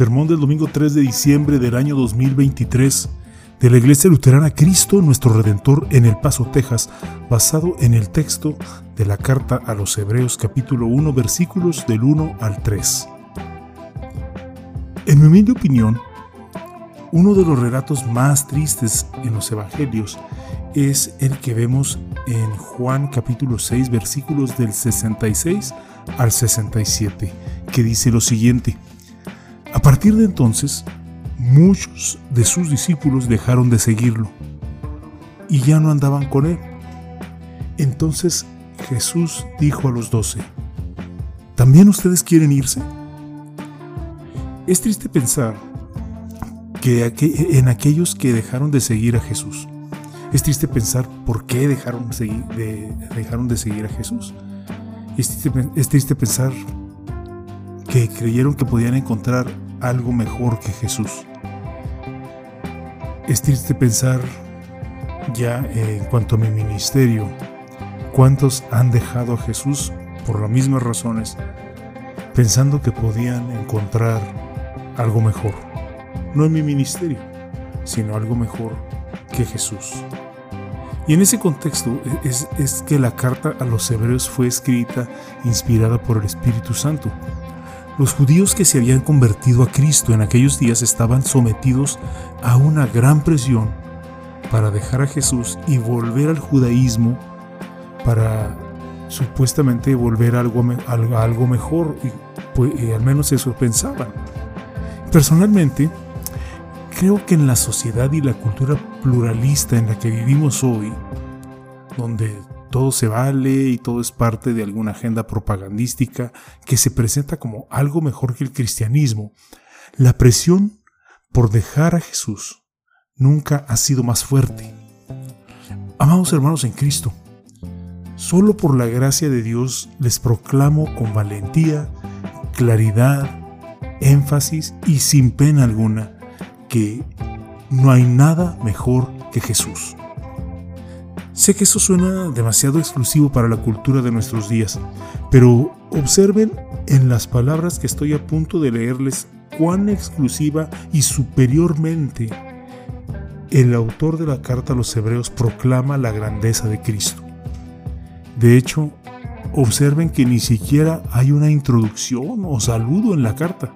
Sermón del domingo 3 de diciembre del año 2023 de la Iglesia Luterana Cristo nuestro Redentor en El Paso, Texas, basado en el texto de la carta a los Hebreos capítulo 1 versículos del 1 al 3. En mi humilde opinión, uno de los relatos más tristes en los Evangelios es el que vemos en Juan capítulo 6 versículos del 66 al 67, que dice lo siguiente. A partir de entonces, muchos de sus discípulos dejaron de seguirlo y ya no andaban con él. Entonces Jesús dijo a los doce, ¿también ustedes quieren irse? Es triste pensar que en aquellos que dejaron de seguir a Jesús. Es triste pensar por qué dejaron de, seguir a Jesús. es triste pensar que creyeron que podían encontrar algo mejor que Jesús. Es triste pensar ya en cuanto a mi ministerio, cuántos han dejado a Jesús por las mismas razones, pensando que podían encontrar algo mejor, no en mi ministerio, sino algo mejor que Jesús. Y en ese contexto es, es que la carta a los hebreos fue escrita inspirada por el Espíritu Santo los judíos que se habían convertido a Cristo en aquellos días estaban sometidos a una gran presión para dejar a Jesús y volver al judaísmo para supuestamente volver a algo, algo mejor, y, pues, al menos eso pensaban. Personalmente, creo que en la sociedad y la cultura pluralista en la que vivimos hoy, donde todo se vale y todo es parte de alguna agenda propagandística que se presenta como algo mejor que el cristianismo, la presión por dejar a Jesús nunca ha sido más fuerte. Amados hermanos en Cristo, solo por la gracia de Dios les proclamo con valentía, claridad, énfasis y sin pena alguna que no hay nada mejor que Jesús. Sé que eso suena demasiado exclusivo para la cultura de nuestros días, pero observen en las palabras que estoy a punto de leerles cuán exclusiva y superiormente el autor de la carta a los hebreos proclama la grandeza de Cristo. De hecho, observen que ni siquiera hay una introducción o saludo en la carta.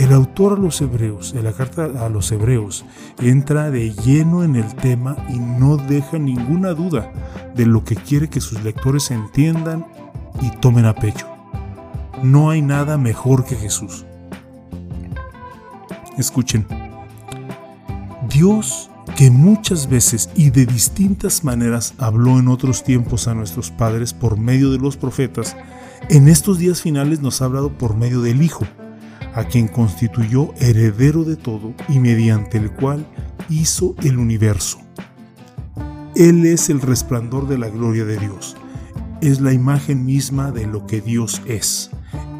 El autor a los hebreos, en la carta a los hebreos, entra de lleno en el tema y no deja ninguna duda de lo que quiere que sus lectores entiendan y tomen a pecho. No hay nada mejor que Jesús. Escuchen. Dios que muchas veces y de distintas maneras habló en otros tiempos a nuestros padres por medio de los profetas, en estos días finales nos ha hablado por medio del Hijo a quien constituyó heredero de todo y mediante el cual hizo el universo. Él es el resplandor de la gloria de Dios, es la imagen misma de lo que Dios es.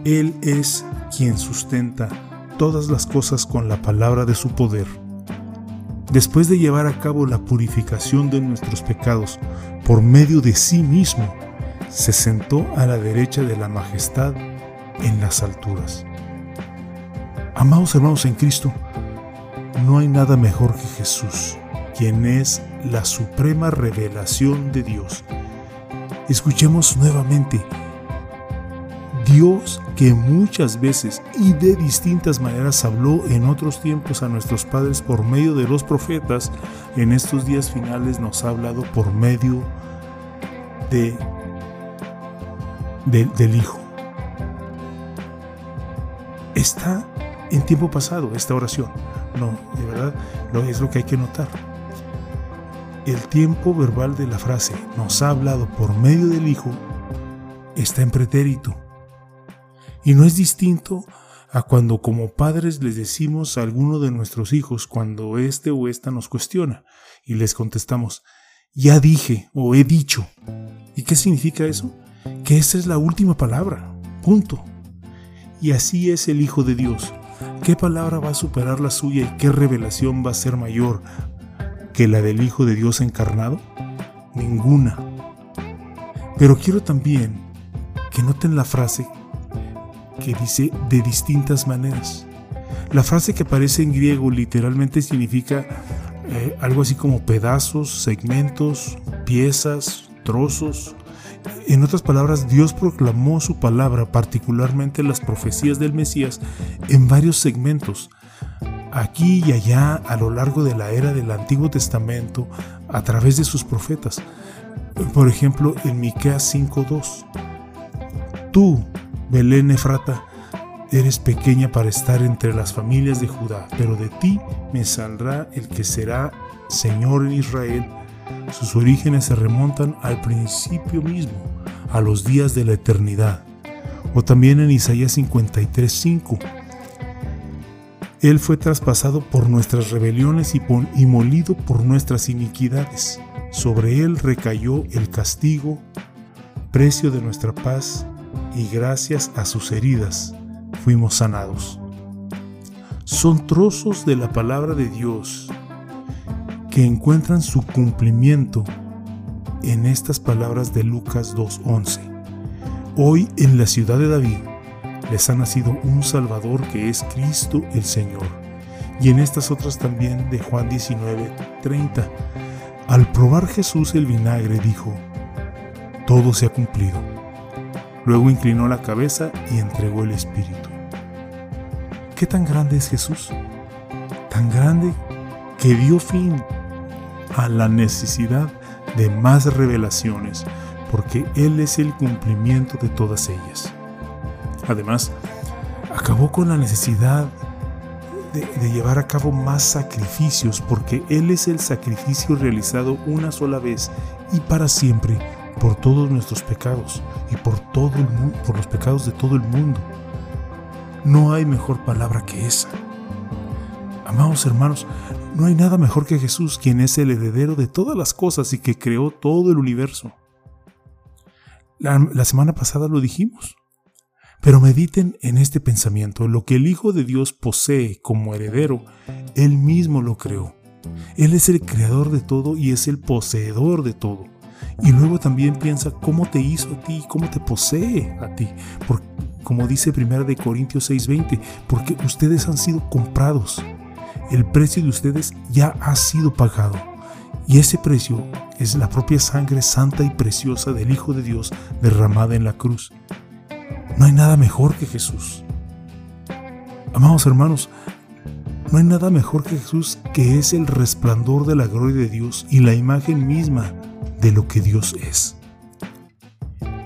Él es quien sustenta todas las cosas con la palabra de su poder. Después de llevar a cabo la purificación de nuestros pecados por medio de sí mismo, se sentó a la derecha de la majestad en las alturas. Amados hermanos en Cristo, no hay nada mejor que Jesús, quien es la suprema revelación de Dios. Escuchemos nuevamente, Dios que muchas veces y de distintas maneras habló en otros tiempos a nuestros padres por medio de los profetas, en estos días finales nos ha hablado por medio de, del Hijo. Está en tiempo pasado esta oración. No, de verdad, no es lo que hay que notar. El tiempo verbal de la frase nos ha hablado por medio del Hijo está en pretérito, Y no es distinto a cuando como padres les decimos a alguno de nuestros hijos cuando este o esta nos cuestiona y les contestamos, ya dije o he dicho. ¿Y qué significa eso? Que esa es la última palabra. Punto. Y así es el Hijo de Dios. ¿Qué palabra va a superar la suya y qué revelación va a ser mayor que la del Hijo de Dios encarnado? Ninguna. Pero quiero también que noten la frase que dice de distintas maneras. La frase que aparece en griego literalmente significa eh, algo así como pedazos, segmentos, piezas, trozos. En otras palabras, Dios proclamó su palabra, particularmente las profecías del Mesías, en varios segmentos, aquí y allá a lo largo de la era del Antiguo Testamento, a través de sus profetas. Por ejemplo, en Miqueas 5:2. Tú, Belén Efrata, eres pequeña para estar entre las familias de Judá, pero de ti me saldrá el que será Señor en Israel. Sus orígenes se remontan al principio mismo, a los días de la eternidad. O también en Isaías 53:5. Él fue traspasado por nuestras rebeliones y, y molido por nuestras iniquidades. Sobre él recayó el castigo, precio de nuestra paz, y gracias a sus heridas fuimos sanados. Son trozos de la palabra de Dios que encuentran su cumplimiento en estas palabras de Lucas 2.11. Hoy en la ciudad de David les ha nacido un Salvador que es Cristo el Señor. Y en estas otras también de Juan 19.30. Al probar Jesús el vinagre dijo, todo se ha cumplido Luego inclinó la cabeza y entregó el Espíritu. ¿Qué tan grande es Jesús? Tan grande que dio fin a la necesidad de más revelaciones, porque Él es el cumplimiento de todas ellas. Además, acabó con la necesidad de, llevar a cabo más sacrificios, porque Él es el sacrificio realizado una sola vez y para siempre por todos nuestros pecados y por, todo el por los pecados de todo el mundo. No hay mejor palabra que esa. Amados hermanos, no hay nada mejor que Jesús, quien es el heredero de todas las cosas y que creó todo el universo. La, semana pasada lo dijimos. Pero mediten en este pensamiento. Lo que el Hijo de Dios posee como heredero, Él mismo lo creó. Él es el creador de todo y es el poseedor de todo. Y luego también piensa cómo te hizo a ti, cómo te posee a ti. Por, como dice 1 de Corintios 6:20, porque ustedes han sido comprados. El precio de ustedes ya ha sido pagado. Y ese precio es la propia sangre santa y preciosa del Hijo de Dios derramada en la cruz. No hay nada mejor que Jesús. Amados hermanos, no hay nada mejor que Jesús que es el resplandor de la gloria de Dios y la imagen misma de lo que Dios es.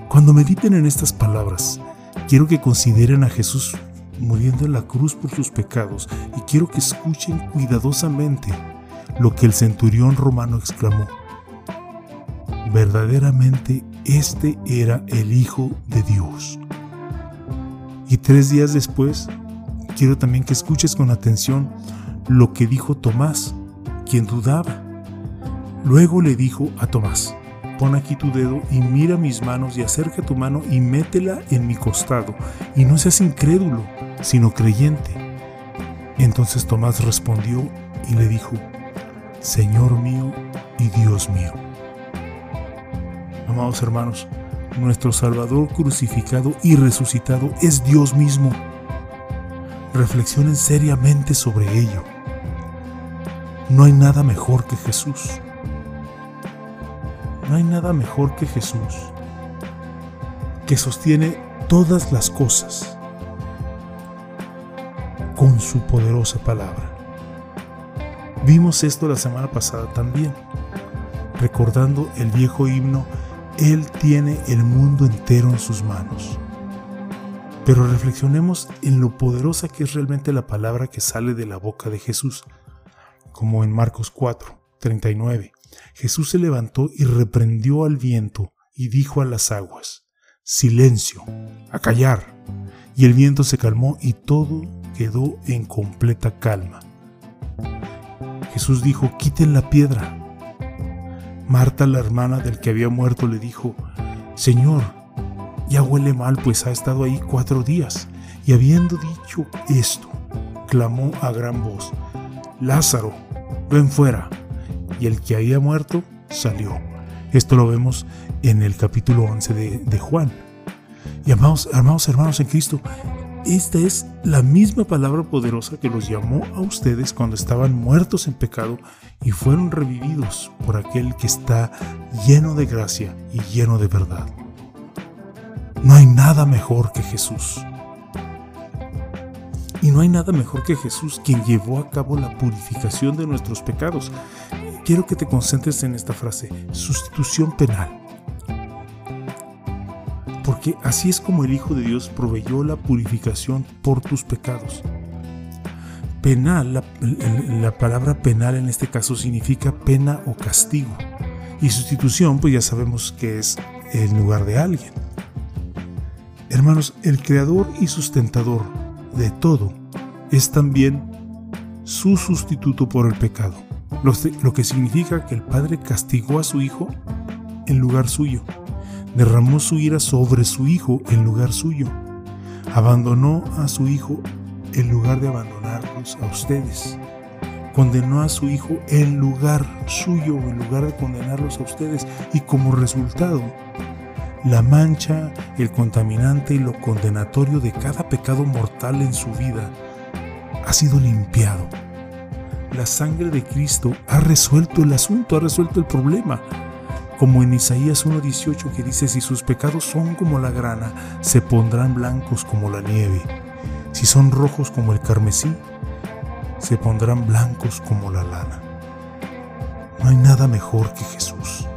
Cuando mediten en estas palabras, quiero que consideren a Jesús muriendo en la cruz por sus pecados y quiero que escuchen cuidadosamente lo que el centurión romano exclamó. Verdaderamente este era el Hijo de Dios. Y tres días después, quiero también que escuches con atención lo que dijo Tomás, quien dudaba. Luego le dijo a Tomás, pon aquí tu dedo y mira mis manos y acerca tu mano y métela en mi costado, y no seas incrédulo, sino creyente. Entonces Tomás respondió y le dijo, Señor mío y Dios mío. Amados hermanos, nuestro Salvador crucificado y resucitado es Dios mismo. Reflexionen seriamente sobre ello. No hay nada mejor que Jesús. No hay nada mejor que Jesús, que sostiene todas las cosas con su poderosa palabra. Vimos esto la semana pasada también, recordando el viejo himno, Él tiene el mundo entero en sus manos. Pero reflexionemos en lo poderosa que es realmente la palabra que sale de la boca de Jesús, como en Marcos 4, 39. Jesús se levantó y reprendió al viento y dijo a las aguas, Silencio, a callar. y el viento se calmó y todo quedó en completa calma. Jesús dijo, quiten la piedra. Marta, la hermana del que había muerto, le dijo, Señor, ya huele mal, pues ha estado ahí cuatro días. Y habiendo dicho esto, clamó a gran voz, Lázaro, ven fuera. Y el que había muerto salió. Esto lo vemos en el capítulo 11 de, Juan. Y amados, amados hermanos en Cristo, esta es la misma palabra poderosa que los llamó a ustedes cuando estaban muertos en pecado y fueron revividos por aquel que está lleno de gracia y lleno de verdad. No hay nada mejor que Jesús. Y no hay nada mejor que Jesús quien llevó a cabo la purificación de nuestros pecados. Quiero que te concentres en esta frase, sustitución penal porque así es como el Hijo de Dios proveyó la purificación por tus pecados. Penal, la, palabra penal en este caso significa pena o castigo. Y sustitución, pues ya sabemos que es en lugar de alguien. Hermanos, el creador y sustentador de todo es también su sustituto por el pecado, lo que significa que el Padre castigó a su Hijo en lugar suyo derramó su ira sobre su hijo en lugar suyo. Abandonó a su hijo en lugar de abandonarlos a ustedes. Condenó a su hijo en lugar suyo, en lugar de condenarlos a ustedes. Y como resultado, la mancha, el contaminante y lo condenatorio de cada pecado mortal en su vida ha sido limpiado. La sangre de Cristo ha resuelto el asunto, ha resuelto el problema como en Isaías 1.18 que dice, si sus pecados son como la grana, se pondrán blancos como la nieve. Si son rojos como el carmesí, se pondrán blancos como la lana. No hay nada mejor que Jesús.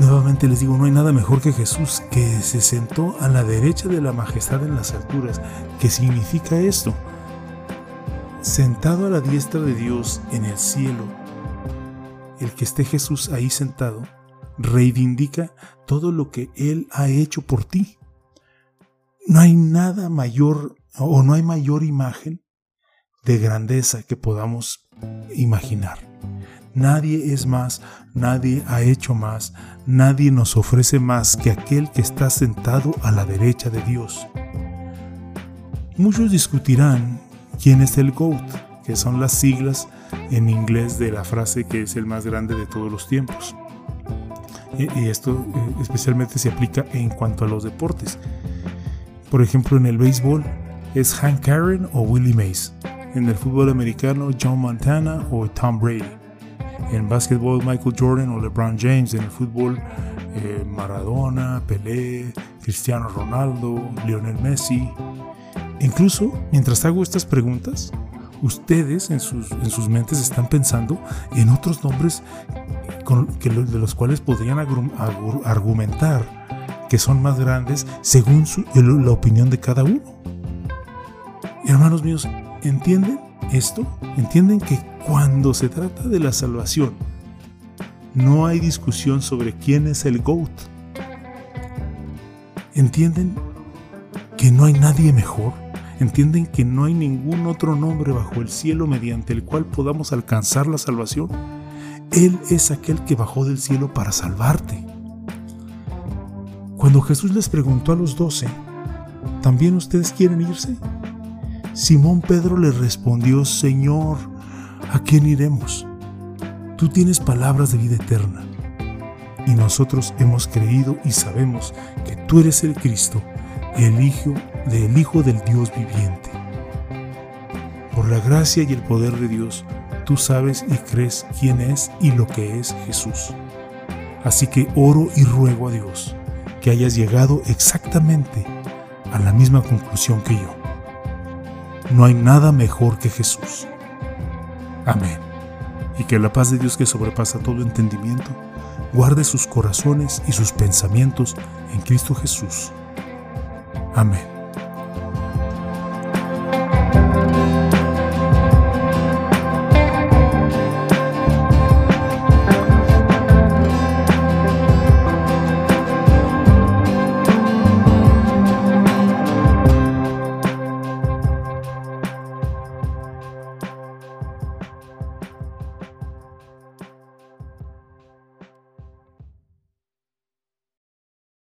Nuevamente les digo, no hay nada mejor que Jesús que se sentó a la derecha de la majestad en las alturas. ¿Qué significa esto? Sentado a la diestra de Dios en el cielo, el que esté Jesús ahí sentado reivindica todo lo que Él ha hecho por ti. No hay nada mayor o no hay mayor imagen de grandeza que podamos imaginar. Nadie es más, nadie ha hecho más, nadie nos ofrece más que aquel que está sentado a la derecha de Dios. Muchos discutirán quién es el GOAT que son las siglas en inglés de la frase que es el más grande de todos los tiempos. Y esto eh, especialmente se aplica en cuanto a los deportes. Por ejemplo, en el béisbol es Hank Aaron o Willie Mays. En el fútbol americano, John Montana o Tom Brady. En básquetbol, Michael Jordan o LeBron James. En el fútbol, eh, Maradona, Pelé, Cristiano Ronaldo, Lionel Messi. Incluso, mientras hago estas preguntas, ustedes en sus, en sus mentes están pensando en otros nombres de los cuales podrían argumentar que son más grandes según la opinión de cada uno. hermanos míos, ¿entienden esto? ¿Entienden que cuando se trata de la salvación, no hay discusión sobre quién es el GOAT? ¿Entienden que no hay nadie mejor? entienden que no hay ningún otro nombre bajo el cielo mediante el cual podamos alcanzar la salvación. Él es aquel que bajó del cielo para salvarte. Cuando Jesús les preguntó a los doce, ¿también ustedes quieren irse? Simón Pedro le respondió, Señor, ¿a quién iremos? Tú tienes palabras de vida eterna. Y nosotros hemos creído y sabemos que tú eres el Cristo, el Hijo del Hijo del Dios viviente. Por la gracia y el poder de Dios, tú sabes y crees quién es y lo que es Jesús. Así que oro y ruego a Dios que hayas llegado exactamente a la misma conclusión que yo. No hay nada mejor que Jesús. Amén. Y que la paz de Dios que sobrepasa todo entendimiento, guarde sus corazones y sus pensamientos en Cristo Jesús. Amén.